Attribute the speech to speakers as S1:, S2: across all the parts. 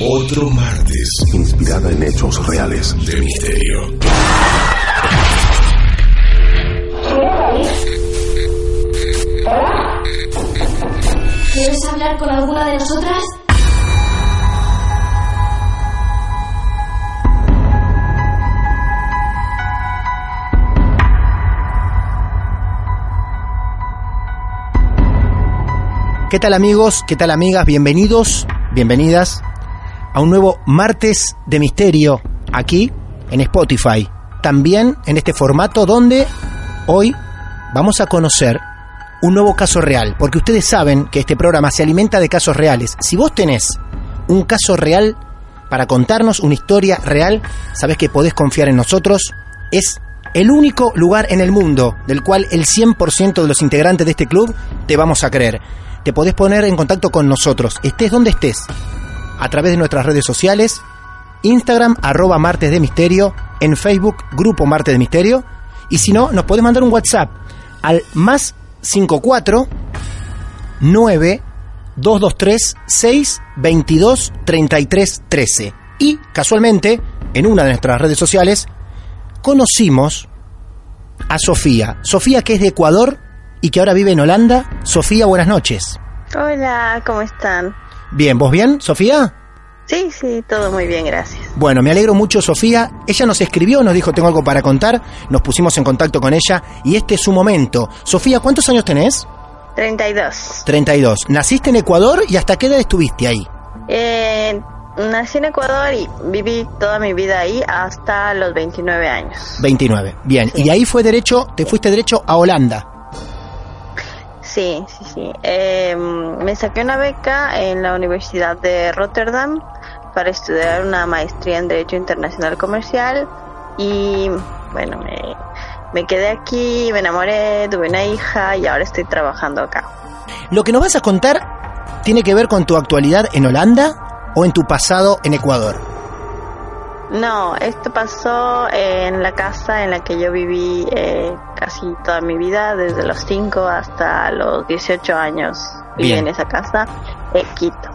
S1: otro martes
S2: inspirada en hechos reales
S1: de misterio.
S3: ¿Quieres hablar con alguna de nosotras?
S4: ¿Qué tal amigos? ¿Qué tal amigas? Bienvenidos, bienvenidas a un nuevo martes de misterio aquí en Spotify. También en este formato donde hoy vamos a conocer un nuevo caso real, porque ustedes saben que este programa se alimenta de casos reales. Si vos tenés un caso real para contarnos una historia real, sabes que podés confiar en nosotros. Es el único lugar en el mundo del cual el 100% de los integrantes de este club te vamos a creer. Te podés poner en contacto con nosotros, estés donde estés, a través de nuestras redes sociales, Instagram arroba Martes de Misterio, en Facebook Grupo Martes de Misterio, y si no, nos podés mandar un WhatsApp al más 54 9 223 6 22 33 13. Y casualmente, en una de nuestras redes sociales, conocimos a Sofía. Sofía que es de Ecuador y que ahora vive en Holanda. Sofía, buenas noches.
S5: Hola, ¿cómo están?
S4: Bien, ¿vos bien, Sofía?
S5: Sí, sí, todo muy bien, gracias.
S4: Bueno, me alegro mucho, Sofía. Ella nos escribió, nos dijo, tengo algo para contar. Nos pusimos en contacto con ella y este es su momento. Sofía, ¿cuántos años tenés?
S5: 32.
S4: 32. ¿Naciste en Ecuador y hasta qué edad estuviste ahí?
S5: Eh, nací en Ecuador y viví toda mi vida ahí hasta los 29 años.
S4: 29. Bien, y ahí fue derecho, te fuiste derecho a Holanda.
S5: Sí, sí, sí. Eh, me saqué una beca en la Universidad de Rotterdam para estudiar una maestría en Derecho Internacional Comercial y bueno, me, me quedé aquí, me enamoré, tuve una hija y ahora estoy trabajando acá.
S4: Lo que nos vas a contar tiene que ver con tu actualidad en Holanda o en tu pasado en Ecuador.
S5: No, esto pasó en la casa en la que yo viví eh, casi toda mi vida, desde los 5 hasta los 18 años. Viví
S4: Bien.
S5: en esa casa, en Quito.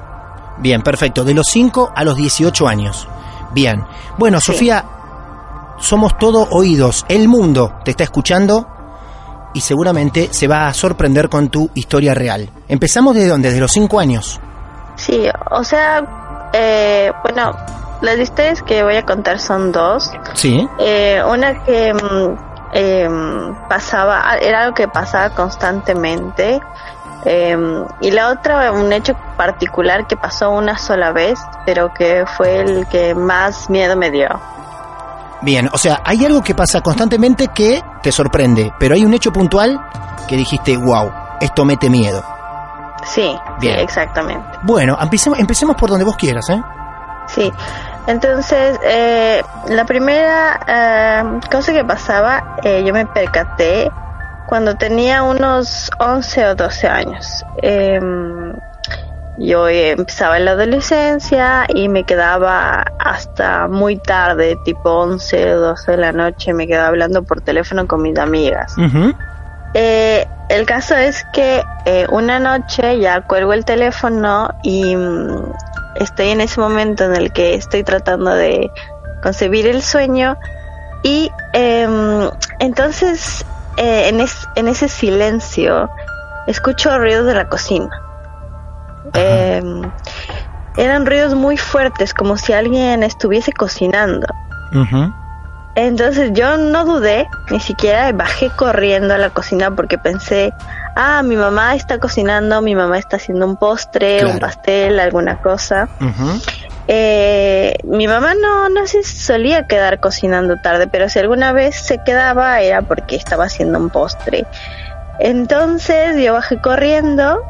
S4: Bien, perfecto. De los 5 a los 18 años. Bien. Bueno,
S5: Sí.
S4: Sofía, somos todo oídos. El mundo te está escuchando y seguramente se va a sorprender con tu historia real. Empezamos desde dónde? Desde los 5 años.
S5: Sí, o sea, eh, bueno, las historias que voy a contar son dos.
S4: Sí.
S5: Eh, una que mm, em, pasaba, era algo que pasaba constantemente. em, y la otra, un hecho particular que pasó una sola vez, pero que fue el que más miedo me dio.
S4: Bien, o sea, hay algo que pasa constantemente que te sorprende, pero hay un hecho puntual que dijiste, wow, esto mete miedo.
S5: Sí,
S4: Bien.
S5: sí, exactamente.
S4: Bueno, empecemos, empecemos por donde vos quieras, ¿eh?
S5: Sí, entonces eh, la primera eh, cosa que pasaba, eh, yo me percaté cuando tenía unos 11 o 12 años. Em, yo empezaba en la adolescencia y me quedaba hasta muy tarde, tipo 11 o 12 de la noche, me quedaba hablando por teléfono con mis amigas. Eh, el caso es que eh, una noche ya cuelgo el teléfono y mm, estoy en ese momento en el que estoy tratando de concebir el sueño y em, entonces eh, en, es- en ese silencio escucho ruidos de la cocina. Em, eran ruidos muy fuertes, como si alguien estuviese cocinando. Entonces yo no dudé, ni siquiera bajé corriendo a la cocina porque pensé, ah, mi mamá está cocinando, mi mamá está haciendo un postre,
S4: Claro.
S5: un pastel, alguna cosa. Eh, mi mamá no, no se solía quedar cocinando tarde, pero si alguna vez se quedaba era porque estaba haciendo un postre. Entonces yo bajé corriendo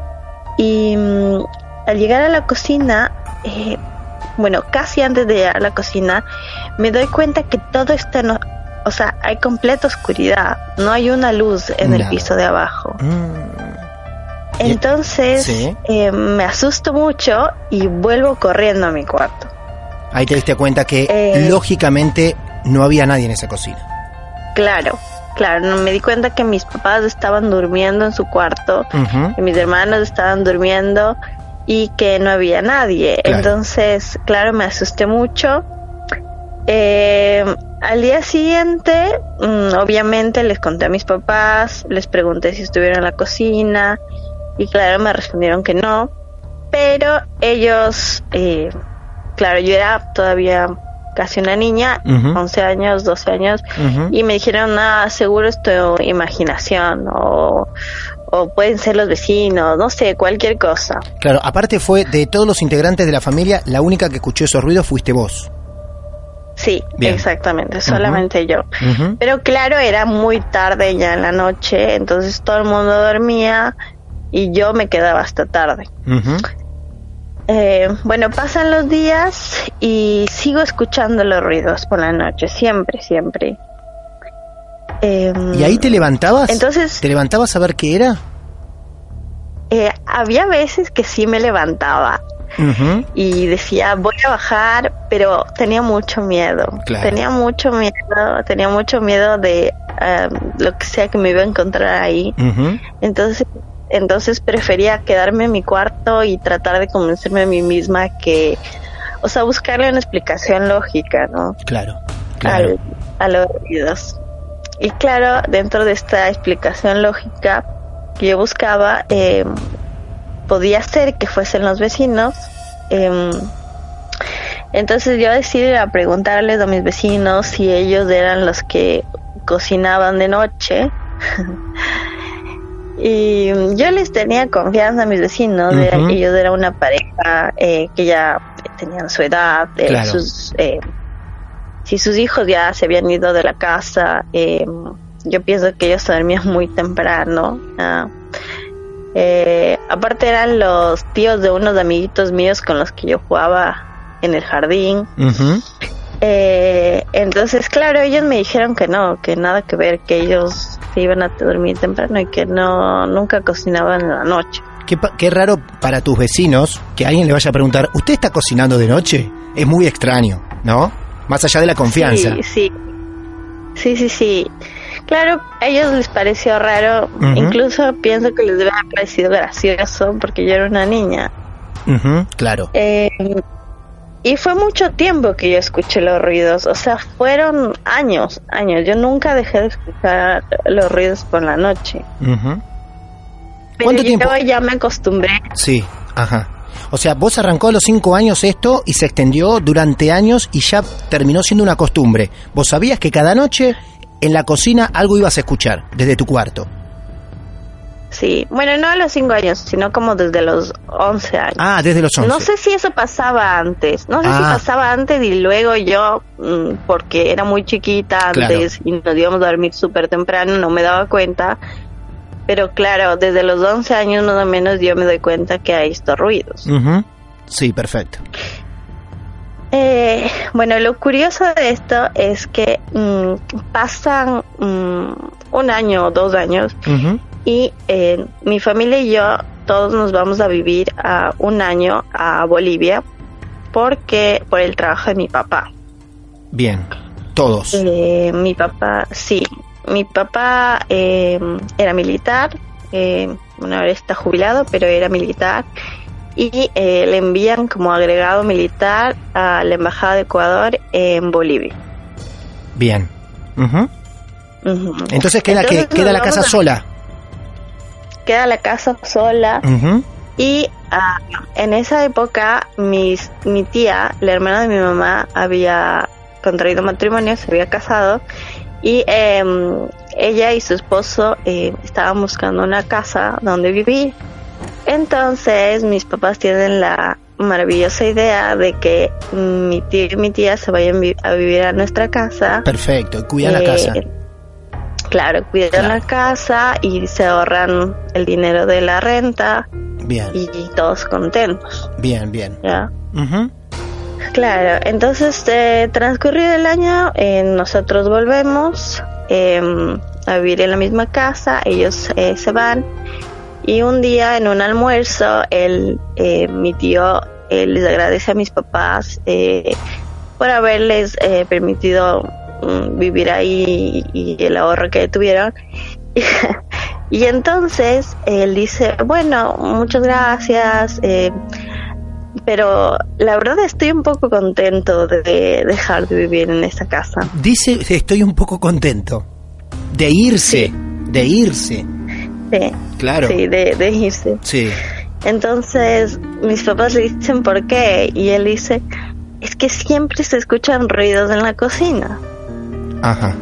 S5: y mm, al llegar a la cocina, eh, bueno, casi antes de llegar a la cocina, me doy cuenta que todo está o- sea, hay completa oscuridad, no hay una luz en el piso de abajo.
S4: Mm.
S5: Entonces
S4: Sí.
S5: eh, me asusto mucho y vuelvo corriendo a mi cuarto.
S4: Ahí te diste cuenta que
S5: Eh.
S4: lógicamente no había nadie en esa cocina.
S5: Claro, claro, no, me di cuenta que mis papás estaban durmiendo en su cuarto, que mis hermanos estaban durmiendo y que no había nadie.
S4: Claro.
S5: Entonces, claro, me asusté mucho. Eh, al día siguiente, mm, obviamente les conté a mis papás, les pregunté si estuvieron en la cocina y claro, me respondieron que no, pero ellos, eh, claro, yo era todavía casi una niña,
S4: Ujú.
S5: 11 años, 12 años, y me dijeron, ah, seguro es tu imaginación o, o pueden ser los vecinos, no sé, cualquier cosa.
S4: Claro, aparte fue de todos los integrantes de la familia, la única que escuchó esos ruidos fuiste vos.
S5: Sí,
S4: Bien.
S5: exactamente, solamente yo. Pero claro, era muy tarde ya en la noche, entonces todo el mundo dormía y yo me quedaba hasta tarde. Eh, bueno, pasan los días y sigo escuchando los ruidos por la noche, siempre, siempre. Em,
S4: ¿Y ahí te levantabas?
S5: Entonces-
S4: ¿Te levantabas a ver qué era?
S5: eh, había veces que sí me levantaba Y decía voy a bajar, pero tenía mucho miedo.
S4: Claro.
S5: Tenía mucho miedo, tenía mucho miedo de em, lo que sea que me iba a encontrar ahí. Entonces, entonces prefería quedarme en mi cuarto y tratar de convencerme a mí misma que, o sea, buscarle una explicación lógica, ¿no?
S4: Claro, claro.
S5: Al- a los ruidos. Y claro, dentro de esta explicación lógica que yo buscaba, eh, podía ser que fuesen los vecinos. em, entonces yo decidí a preguntarles a mis vecinos si ellos eran los que cocinaban de noche. y yo les tenía confianza a mis vecinos, que ellos eran una pareja eh, que ya tenían su edad, eh,
S4: Claro.
S5: sus, eh, si sus hijos ya se habían ido de la casa, eh, yo pienso que ellos dormían muy temprano. ah. Eh, aparte eran los tíos de unos amiguitos míos con los que yo jugaba en el jardín. Eh, entonces, claro, ellos me dijeron que no, que nada que ver, que ellos se iban a dormir temprano y que no nunca cocinaban en la noche.
S4: Qué, qué raro para tus vecinos que alguien le vaya a preguntar, ¿usted está cocinando de noche? Es muy extraño, ¿no? Más allá de la confianza.
S5: Sí, sí. Sí, sí, sí. Claro, a ellos les pareció raro, incluso pienso que les debe haber parecido gracioso porque yo era una niña.
S4: Claro.
S5: Eh, y fue mucho tiempo que yo escuché los ruidos, o sea, fueron años, años. Yo nunca dejé de escuchar los ruidos por la noche. Pero
S4: ¿Cuánto
S5: yo
S4: tiempo?
S5: ya me acostumbré.
S4: Sí, ajá. O sea, vos arrancó a los cinco años esto y se extendió durante años y ya terminó siendo una costumbre. Vos sabías que cada noche en la cocina algo ibas a escuchar desde tu cuarto.
S5: Sí, bueno, no a los cinco años, sino como desde los 11 años.
S4: Ah, desde los once.
S5: No sé si eso pasaba antes, no sé si
S4: Ah.
S5: pasaba antes y luego yo, mm, porque era muy chiquita
S4: Claro.
S5: antes y nos íbamos a dormir súper temprano, no me daba cuenta. Pero claro, desde los 11 años más o menos yo me doy cuenta que hay estos ruidos.
S4: Sí, perfecto.
S5: Eh, bueno, lo curioso de esto es que mm, pasan mm, un año o dos años y eh, mi familia y yo todos nos vamos a vivir a un año a Bolivia porque por el trabajo de mi papá.
S4: Bien. Todos.
S5: Eh, mi papá, sí, mi papá eh, era militar, eh, bueno, ahora está jubilado, pero era militar y eh, le envían como agregado militar a la embajada de Ecuador en Bolivia.
S4: Bien. Ujú. Entonces queda
S5: Entonces
S4: que queda la casa
S5: a-
S4: sola.
S5: Queda la casa sola. Y ah, en esa época mis, mi tía, la hermana de mi mamá, había contraído matrimonio, se había casado y em, ella y su esposo eh, estaban buscando una casa donde vivir. Entonces mis papás tienen la maravillosa idea de que mi tío y mi tía se vayan vi- a vivir a nuestra casa.
S4: Perfecto, cuidan la
S5: Eh,
S4: casa.
S5: Claro, cuidan
S4: Claro.
S5: la casa y se ahorran el dinero de la renta
S4: Bien,
S5: y, todos contentos,
S4: bien, bien.
S5: ¿ya? Claro, entonces eh, transcurrido el año eh, nosotros volvemos eh, a vivir en la misma casa, ellos eh, se van y un día en un almuerzo el, eh, mi tío eh, les agradece a mis papás eh, por haberles eh, permitido mm, vivir ahí y, y el ahorro que tuvieron. y entonces él dice, bueno, muchas gracias. eh, pero la verdad estoy un poco contento de dejar de vivir en esta casa.
S4: Dice, estoy un poco contento. De irse,
S5: Sí.
S4: de irse. Claro.
S5: sí, de, de irse.
S4: Sí.
S5: Entonces mis papás le dicen por qué y él dice, es que siempre se escuchan ruidos en la cocina.
S4: Ajá.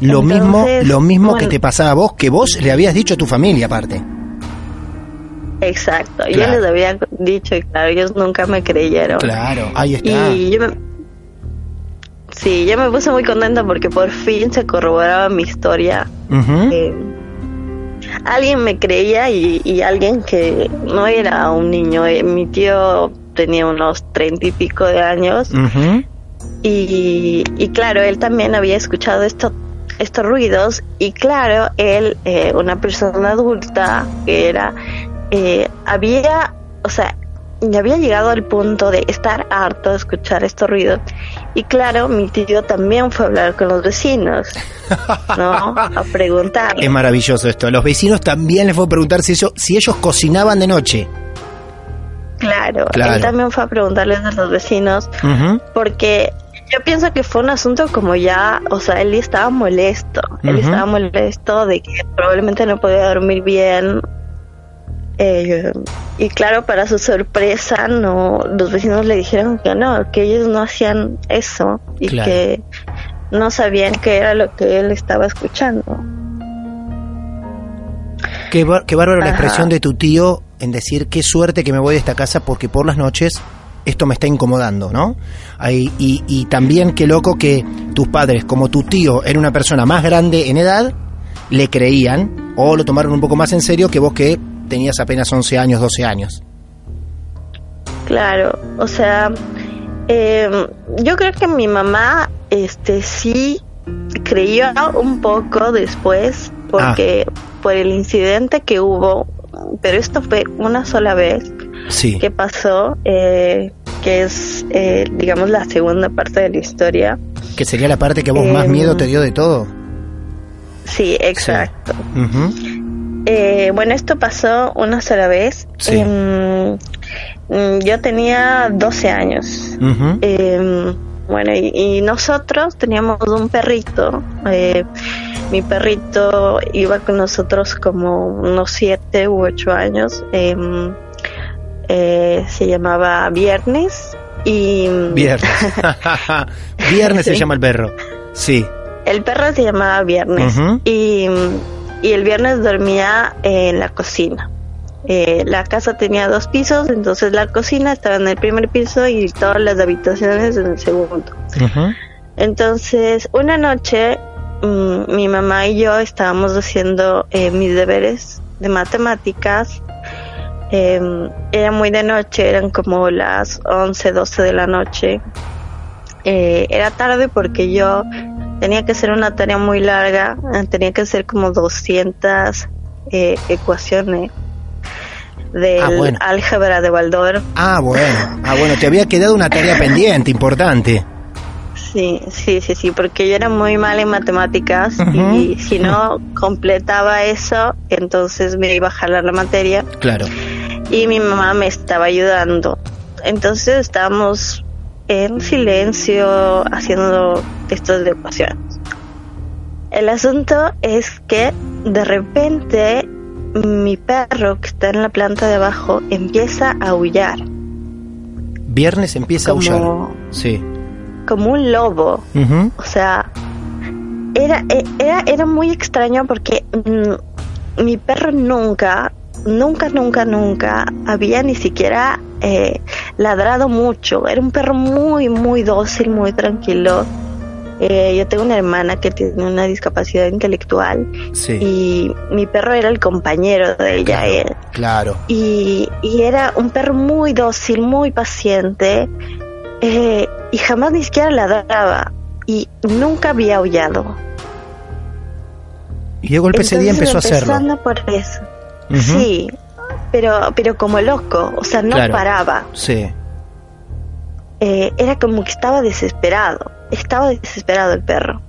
S4: Lo
S5: Entonces,
S4: mismo, lo mismo que te pasaba a vos, que vos le habías dicho a tu familia aparte.
S5: Exacto, yo les había dicho y claro, ellos nunca me creyeron.
S4: Claro, ahí está.
S5: Y yo me... Sí, yo me puse muy contenta porque por fin se corroboraba mi historia. Eh, alguien me creía y, y alguien que no era un niño. eh, mi tío tenía unos treinta y pico de años y, y claro, él también había escuchado esto, estos ruidos y claro, él, eh, una persona adulta que era, había, o sea, ya había llegado al punto de estar harto de escuchar estos ruidos y claro, mi tío también fue a hablar con los vecinos, ¿no? A preguntar.
S4: Es maravilloso esto. Los vecinos también les fue a preguntar si ellos, si ellos cocinaban de noche.
S5: Claro,
S4: Claro.
S5: él también fue a preguntarles a los vecinos porque yo pienso que fue un asunto como ya, o sea, él estaba molesto, él estaba molesto de que probablemente no podía dormir bien. Eh, y claro, para su sorpresa, no, los vecinos le dijeron que no, que ellos no hacían eso y
S4: Claro.
S5: que no sabían qué era lo que él estaba escuchando.
S4: Qué, qué bárbaro la expresión de tu tío en decir qué suerte que me voy de esta casa porque por las noches esto me está incomodando, ¿no? Ahí, y, y también qué loco que tus padres, como tu tío era una persona más grande en edad, le creían o lo tomaron un poco más en serio que vos que tenías apenas 11 años, 12 años.
S5: Claro, o sea, eh, yo creo que mi mamá, este, sí creyó un poco después, porque por el incidente que hubo, pero esto fue una sola vez
S4: Sí.
S5: que pasó, eh, que es, eh, digamos, la segunda parte de la historia.
S4: Que sería la parte que vos más
S5: Em,
S4: miedo te dio de todo.
S5: Sí, exacto.
S4: Ujú.
S5: Eh, bueno, esto pasó una sola vez.
S4: Sí.
S5: Em, mm, yo tenía 12 años. Eh, bueno, y, y nosotros teníamos un perrito. eh, mi perrito iba con nosotros como unos siete u ocho años. eh, eh, se llamaba Viernes y
S4: Viernes. Viernes se llama el perro. Sí.
S5: el perro se llamaba Viernes y, y el Viernes dormía en la cocina. Eh, la casa tenía dos pisos, entonces la cocina estaba en el primer piso y todas las habitaciones en el segundo. Entonces, una noche, mm, mi mamá y yo estábamos haciendo eh, mis deberes de matemáticas. Eh, era muy de noche, eran como las 11, 12 de la noche. Eh, era tarde porque yo tenía que hacer una tarea muy larga, eh, tenía que hacer como 200 eh, ecuaciones del
S4: Ah, bueno.
S5: álgebra de Baldor.
S4: Ah, bueno. Ah, bueno, te había quedado una tarea pendiente, importante.
S5: Sí, sí, sí, sí, porque yo era muy mala en matemáticas y si no completaba eso, entonces me iba a jalar la materia
S4: Claro.
S5: y mi mamá me estaba ayudando. Entonces estábamos en silencio haciendo estas ecuaciones. El asunto es que de repente mi perro que está en la planta de abajo empieza a aullar.
S4: Viernes empieza
S5: Como-
S4: a aullar. Sí.
S5: como un lobo. O sea, era, e- era, era muy extraño porque mm, mi perro nunca, nunca, nunca, nunca había ni siquiera eh, ladrado mucho. Era un perro muy, muy dócil, muy tranquilo. Eh, yo tengo una hermana que tiene una discapacidad intelectual
S4: Sí.
S5: y mi perro era el compañero de ella. eh.
S4: Claro.
S5: y, y era un perro muy dócil, muy paciente eh, y jamás ni siquiera ladraba y nunca había aullado.
S4: Y de golpe ese día empezó a hacerlo.
S5: empezando por eso. Sí, pero, pero como loco, o sea, no
S4: Claro.
S5: paraba.
S4: Sí.
S5: Eh, era como que estaba desesperado, estaba desesperado el perro.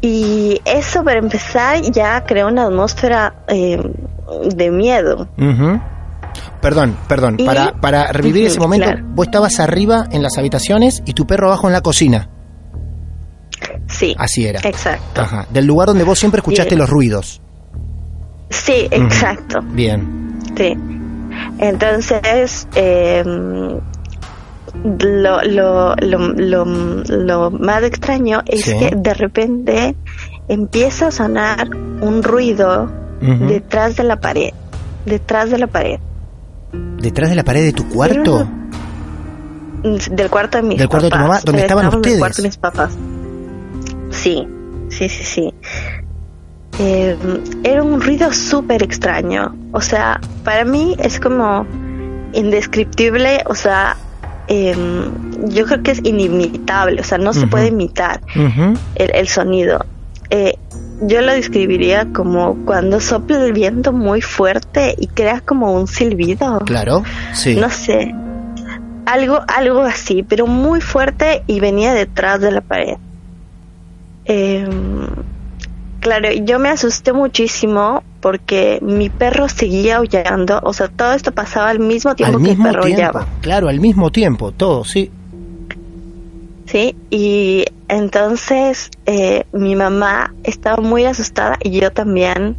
S5: Y eso para empezar ya creó una atmósfera eh, de miedo.
S4: Ujú. Perdón, perdón.
S5: Y-
S4: Para, para revivir ese momento,
S5: claro.
S4: vos estabas arriba en las habitaciones y tu perro abajo en la cocina.
S5: Sí,
S4: Así era.
S5: exacto.
S4: Ajá. Del lugar donde vos siempre escuchaste los ruidos.
S5: Sí, exacto.
S4: Bien.
S5: Sí. Entonces, eh, lo, lo, lo, lo, lo más extraño es
S4: Sí.
S5: que de repente empieza a sonar un ruido detrás de la pared. Detrás de la pared.
S4: ¿Detrás de la pared de tu cuarto?
S5: Del cuarto de mis
S4: Del cuarto de tu mamá, donde estaban
S5: estábamos en
S4: ustedes.
S5: el cuarto de mis papás. Sí, sí, sí, sí. Eh, era un ruido súper extraño. O sea, para mí es como indescriptible. O sea, em, yo creo que es inimitable. O sea, no se puede imitar el, el sonido. Eh, yo lo describiría como cuando sopla el viento muy fuerte y crea como un silbido.
S4: Claro. Sí.
S5: No sé. Algo, algo así, pero muy fuerte y venía detrás de la pared. Em, claro, yo me asusté muchísimo porque mi perro seguía aullando. O sea, todo esto pasaba al mismo tiempo
S4: al
S5: que el perro
S4: tiempo.
S5: aullaba.
S4: Claro, al mismo tiempo, todo, sí.
S5: Sí, y entonces eh, mi mamá estaba muy asustada y yo también.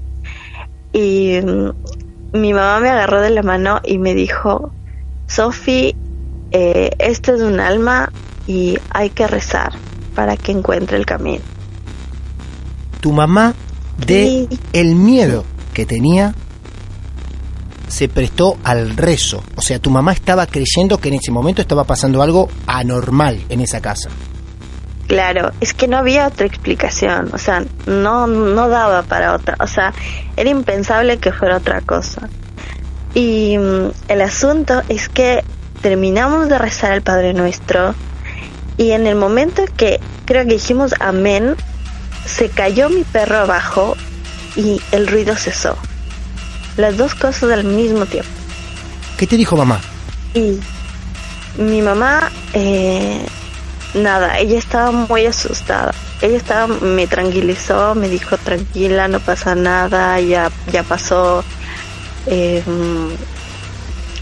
S5: Y mm, mi mamá me agarró de la mano y me dijo, Sofi, eh, esto es un alma y hay que rezar para que encuentre el camino.
S4: Tu mamá, de
S5: Sí.
S4: el miedo que tenía, se prestó al rezo. O sea, tu mamá estaba creyendo que en ese momento estaba pasando algo anormal en esa casa.
S5: Claro, es que no había otra explicación, o sea, no, no daba para otra, o sea, era impensable que fuera otra cosa. Y mm, el asunto es que terminamos de rezar el Padre Nuestro y en el momento que creo que dijimos amén, se cayó mi perro abajo y el ruido cesó. Las dos cosas al mismo tiempo.
S4: ¿Qué te dijo mamá?
S5: Y mi mamá, eh, nada, ella estaba muy asustada. Ella estaba, me tranquilizó, me dijo tranquila, no pasa nada, ya, ya pasó. Eh,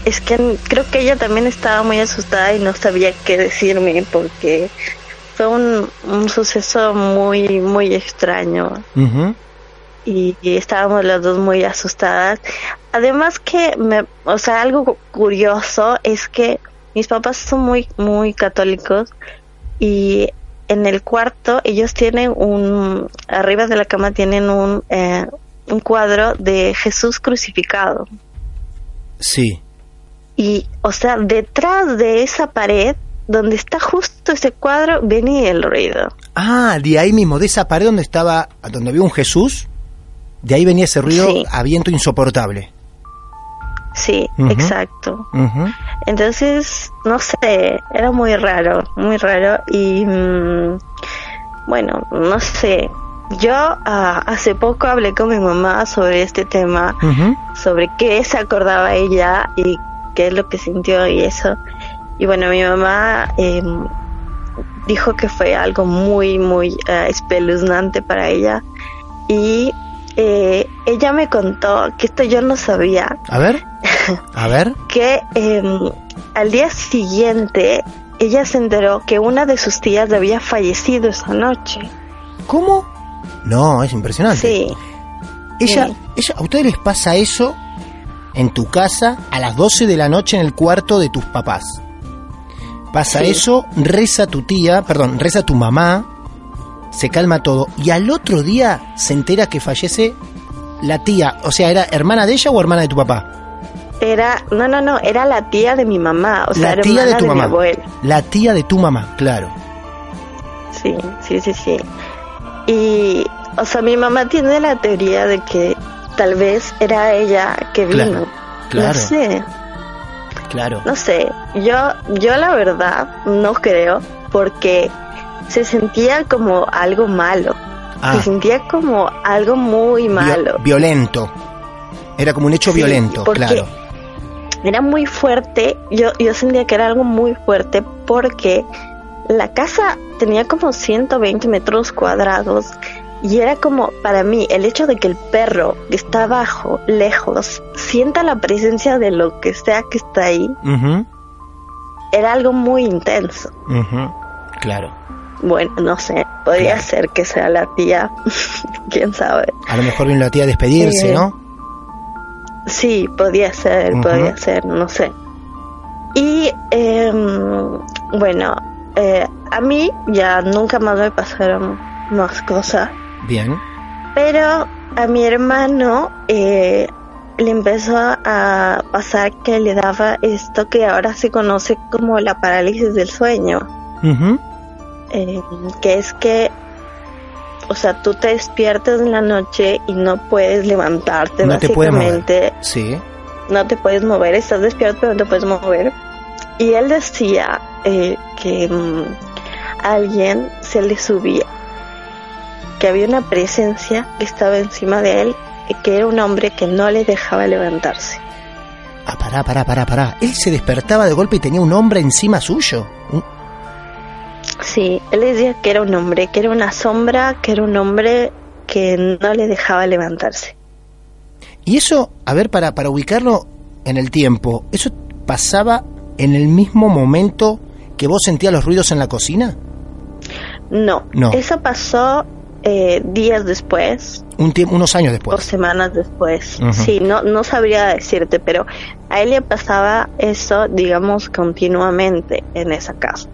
S5: es que creo que ella también estaba muy asustada y no sabía qué decirme porque fue un, un suceso muy, muy extraño y estábamos las dos muy asustadas. Además que, me, o sea, algo curioso es que mis papás son muy, muy católicos y en el cuarto ellos tienen un, arriba de la cama tienen un, eh, un cuadro de Jesús crucificado.
S4: Sí.
S5: Y, o sea, detrás de esa pared, donde está justo ese cuadro, venía el ruido.
S4: Ah, de ahí mismo, de esa pared donde estaba, donde había un Jesús, de ahí venía ese ruido
S5: Sí.
S4: a viento insoportable.
S5: Sí, exacto. Entonces, no sé, era muy raro, muy raro y mm, bueno, no sé. Yo ah, hace poco hablé con mi mamá sobre este tema, sobre qué se acordaba ella y qué es lo que sintió y eso. Y bueno, mi mamá eh, dijo que fue algo muy, muy eh, espeluznante para ella y eh, ella me contó que esto yo no sabía,
S4: A ver. A ver.
S5: que eh, al día siguiente ella se enteró que una de sus tías había fallecido esa noche.
S4: ¿Cómo? No, es impresionante.
S5: Sí,
S4: Ella,
S5: Sí.
S4: ella, ¿a ustedes les pasa eso en tu casa a las 12 de la noche en el cuarto de tus papás? Pasa
S5: Sí.
S4: eso, reza tu tía, perdón, reza tu mamá, se calma todo y al otro día se entera que fallece la tía, o sea, ¿era hermana de ella o hermana de tu papá?
S5: Era, no, no, no, era la tía de mi mamá, o sea,
S4: la
S5: era
S4: tía de tu
S5: mi
S4: mamá.
S5: abuela.
S4: La tía de tu mamá, claro.
S5: Sí, sí, sí, sí. Y, o sea, mi mamá tiene la teoría de que tal vez era ella que vino.
S4: Claro, claro.
S5: No sé,
S4: Claro.
S5: no sé. Yo, yo la verdad no creo porque se sentía como algo malo.
S4: Ah,
S5: Se sentía como algo muy malo.
S4: violento. Era como un hecho
S5: Sí,
S4: violento, claro.
S5: Era muy fuerte. Yo, yo sentía que era algo muy fuerte porque la casa tenía como 120 metros cuadrados y era como para mí el hecho de que el perro que está abajo, lejos, sienta la presencia de lo que sea que está ahí, era algo muy intenso.
S4: Claro.
S5: Bueno, no sé, podría
S4: Claro.
S5: ser que sea la tía, quién sabe.
S4: A lo mejor vino la tía a despedirse,
S5: Sí.
S4: ¿no?
S5: Sí, podía ser, podía ser, no sé. Y em, bueno, eh, a mí ya nunca más me pasaron más cosas,
S4: Bien.
S5: pero a mi hermano eh, le empezó a pasar que le daba esto que ahora se conoce como la parálisis del sueño, eh, que es que, o sea, tú te despiertas en la noche y no puedes levantarte,
S4: No te
S5: básicamente
S4: Sí.
S5: no te puedes mover, estás despierto pero no te puedes mover. Y él decía eh, que mm, alguien se le subía, había una presencia que estaba encima de él, y que era un hombre que no le dejaba levantarse.
S4: Ah, pará, pará, pará, pará. Él se despertaba de golpe y tenía un hombre encima suyo.
S5: Sí, él decía que era un hombre, que era una sombra, que era un hombre que no le dejaba levantarse.
S4: Y eso, a ver, para, para ubicarlo en el tiempo, ¿eso pasaba en el mismo momento que vos sentías los ruidos en la cocina?
S5: No,
S4: No.
S5: eso pasó eh, días después,
S4: Un unos años
S5: o
S4: después.
S5: semanas después.
S4: Ujú.
S5: Sí, no, no sabría decirte, pero a él le pasaba eso, digamos, continuamente en esa casa.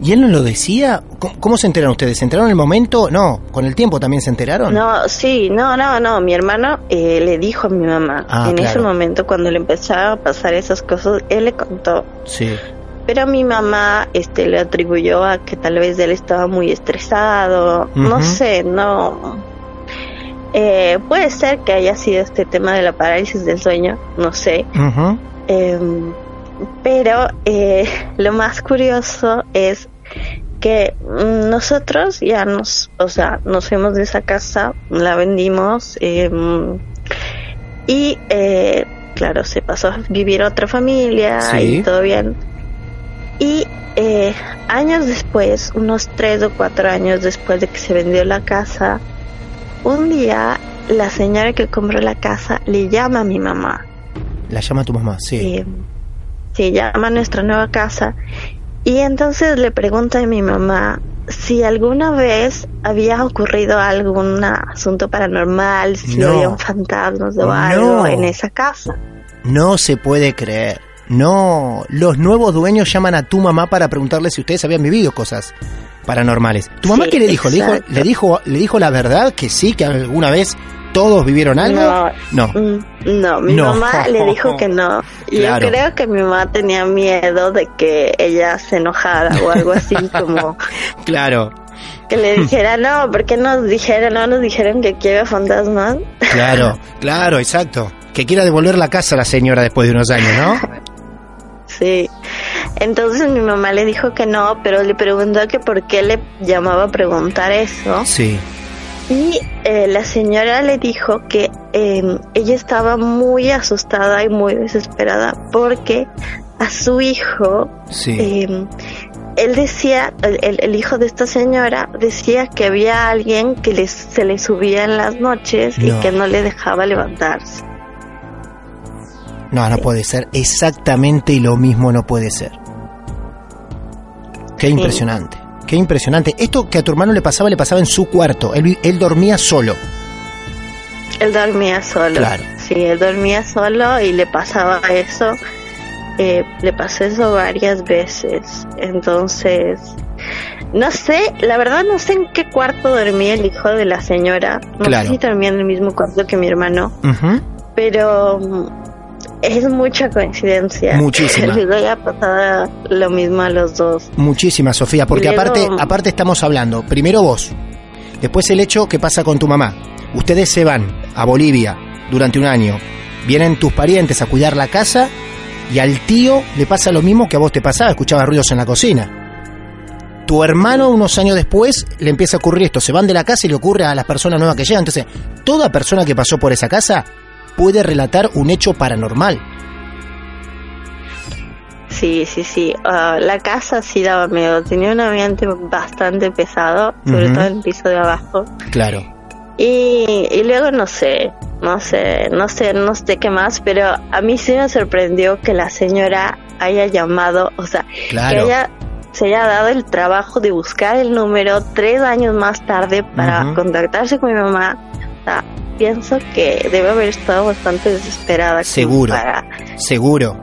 S4: ¿Y él no lo decía? ¿Cómo, cómo se enteraron ustedes? ¿Se enteraron en el momento? No, con el tiempo también se enteraron.
S5: No, sí, no, no, no. Mi hermano eh, le dijo a mi mamá,
S4: Ah,
S5: en ese
S4: claro.
S5: momento cuando le empezaba a pasar esas cosas, él le contó.
S4: Sí.
S5: Pero mi mamá este, le atribuyó a que tal vez él estaba muy estresado. No sé, no. Eh, puede ser que haya sido este tema de la parálisis del sueño, no sé. Em, pero eh, lo más curioso es que nosotros ya nos, o sea, nos fuimos de esa casa, la vendimos em, y eh, claro, se pasó a vivir otra familia
S4: Sí.
S5: y todo bien. Y eh, años después, unos tres o cuatro años después de que se vendió la casa, un día la señora que compró la casa le llama a mi mamá
S4: La llama tu mamá, sí.
S5: se llama a nuestra nueva casa y entonces le pregunta a mi mamá si alguna vez había ocurrido algún asunto paranormal, si
S4: No.
S5: había un fantasmas o
S4: No.
S5: algo en esa casa.
S4: No se puede creer. No, los nuevos dueños llaman a tu mamá para preguntarle si ustedes habían vivido cosas paranormales. ¿Tu mamá
S5: Sí,
S4: qué le dijo? ¿Le dijo, le dijo? ¿Le dijo la verdad que sí, que alguna vez todos vivieron algo?
S5: No,
S4: No.
S5: Mm, No, mi
S4: No.
S5: mamá le dijo que no.
S4: Claro.
S5: Yo creo que mi mamá tenía miedo de que ella se enojara o algo así como
S4: Claro,
S5: que le dijera no, porque nos dijeron, no nos dijeron que había fantasmas.
S4: claro, claro, exacto. Que quiera devolver la casa a la señora después de unos años, ¿no?
S5: Sí. Entonces mi mamá le dijo que no, pero le preguntó que por qué le llamaba a preguntar eso.
S4: Sí.
S5: Y eh, la señora le dijo que eh, ella estaba muy asustada y muy desesperada porque a su hijo,
S4: Sí.
S5: eh, él decía, el, el- hijo de esta señora decía que había alguien que les, se le subía en las noches y que no le dejaba levantarse.
S4: No, no puede ser. Exactamente lo mismo no puede ser. Qué impresionante. Qué impresionante. Esto que a tu hermano le pasaba, le pasaba en su cuarto. Él, él dormía solo.
S5: Él dormía solo.
S4: Claro.
S5: Sí, él dormía solo y le pasaba eso. Eh, le pasó eso varias veces. Entonces, no sé, la verdad no sé en qué cuarto dormía el hijo de la señora. No
S4: Claro.
S5: sé si dormía en el mismo cuarto que mi hermano, pero es mucha coincidencia.
S4: Muchísima.
S5: Les haya pasado lo mismo a los dos.
S4: Muchísimas, Sofía, porque
S5: luego-
S4: aparte, aparte estamos hablando, primero vos, después el hecho que pasa con tu mamá. Ustedes se van a Bolivia durante un año, vienen tus parientes a cuidar la casa y al tío le pasa lo mismo que a vos te pasaba, escuchaba ruidos en la cocina. Tu hermano unos años después le empieza a ocurrir esto, se van de la casa y le ocurre a las personas nuevas que llegan. Entonces, toda persona que pasó por esa casa puede relatar un hecho paranormal.
S5: Sí, sí, sí. Ah, la casa sí daba miedo. Tenía un ambiente bastante pesado, sobre todo en el piso de abajo.
S4: Claro.
S5: Y, y luego no sé, no sé, no sé, no sé qué más, pero a mí sí me sorprendió que la señora haya llamado, o sea, que haya, se haya dado el trabajo de buscar el número tres años más tarde para contactarse con mi mamá. O sea, pienso que debe haber estado bastante desesperada.
S4: Seguro.
S5: Para,
S4: Seguro.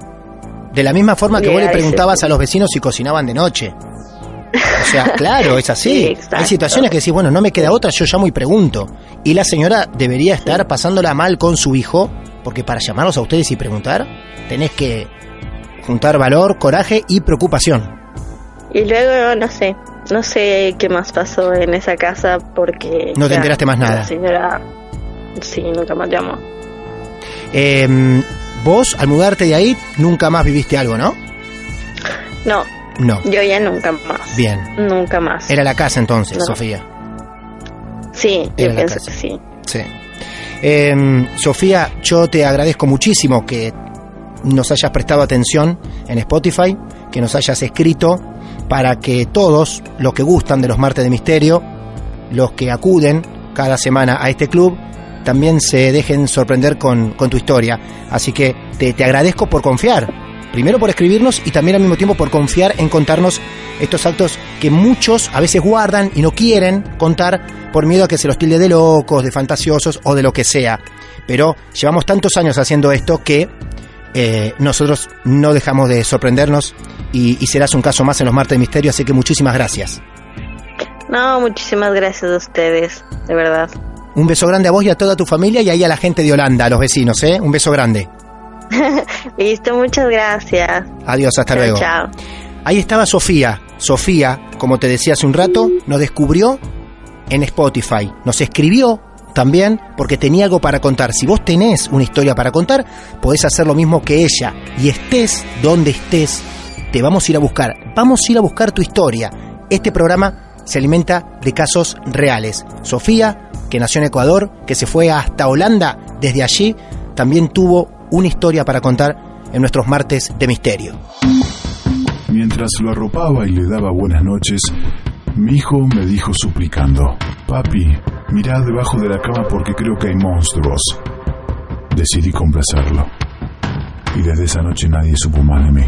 S4: De la misma forma que vos le preguntabas a los vecinos si cocinaban de noche. O sea, claro, es así.
S5: Sí.
S4: Hay situaciones que decís, bueno, no me queda otra, yo llamo y pregunto. Y la señora debería estar pasándola mal con su hijo, porque para llamarlos a ustedes y preguntar, tenés que juntar valor, coraje y preocupación.
S5: Y luego, no sé, no sé qué más pasó en esa casa porque...
S4: No te
S5: ya,
S4: enteraste más nada.
S5: La señora, sí, nunca más llamó.
S4: Eh, vos, al mudarte de ahí, nunca más viviste algo, ¿no?
S5: No,
S4: No.
S5: yo ya nunca más.
S4: Bien.
S5: Nunca más.
S4: Era la casa entonces,
S5: No.
S4: Sofía.
S5: Sí,
S4: Era
S5: yo pienso
S4: casa.
S5: que sí.
S4: Sí. Eh, Sofía, yo te agradezco muchísimo que nos hayas prestado atención en Spotify, que nos hayas escrito para que todos los que gustan de los martes de misterio, los que acuden cada semana a este club, también se dejen sorprender con, tu historia. Así que te, te agradezco por confiar. Primero por escribirnos y también al mismo tiempo por confiar en contarnos estos actos que muchos a veces guardan y no quieren contar por miedo a que se los tilde de locos, de fantasiosos o de lo que sea. Pero llevamos tantos años haciendo esto que eh, nosotros no dejamos de sorprendernos y, y serás un caso más en los martes de misterio, así que muchísimas gracias.
S5: No, muchísimas gracias a ustedes, de verdad.
S4: Un beso grande a vos y a toda tu familia y ahí a la gente de Holanda, a los vecinos, ¿eh? Un beso grande.
S5: Listo, muchas gracias.
S4: Adiós, hasta
S5: chao,
S4: luego.
S5: chao.
S4: Ahí estaba Sofía. Sofía, como te decía hace un rato, nos descubrió en Spotify. Nos escribió también porque tenía algo para contar. Si vos tenés una historia para contar, podés hacer lo mismo que ella. Y estés donde estés, te vamos a ir a buscar. Vamos a ir a buscar tu historia. Este programa se alimenta de casos reales. Sofía, que nació en Ecuador, que se fue hasta Holanda, desde allí también tuvo una historia para contar en nuestros martes de misterio.
S6: Mientras lo arropaba y le daba buenas noches, mi hijo me dijo suplicando, Papi, mirá debajo de la cama porque creo que hay monstruos. Decidí complacerlo. Y desde esa noche nadie supo más de mí.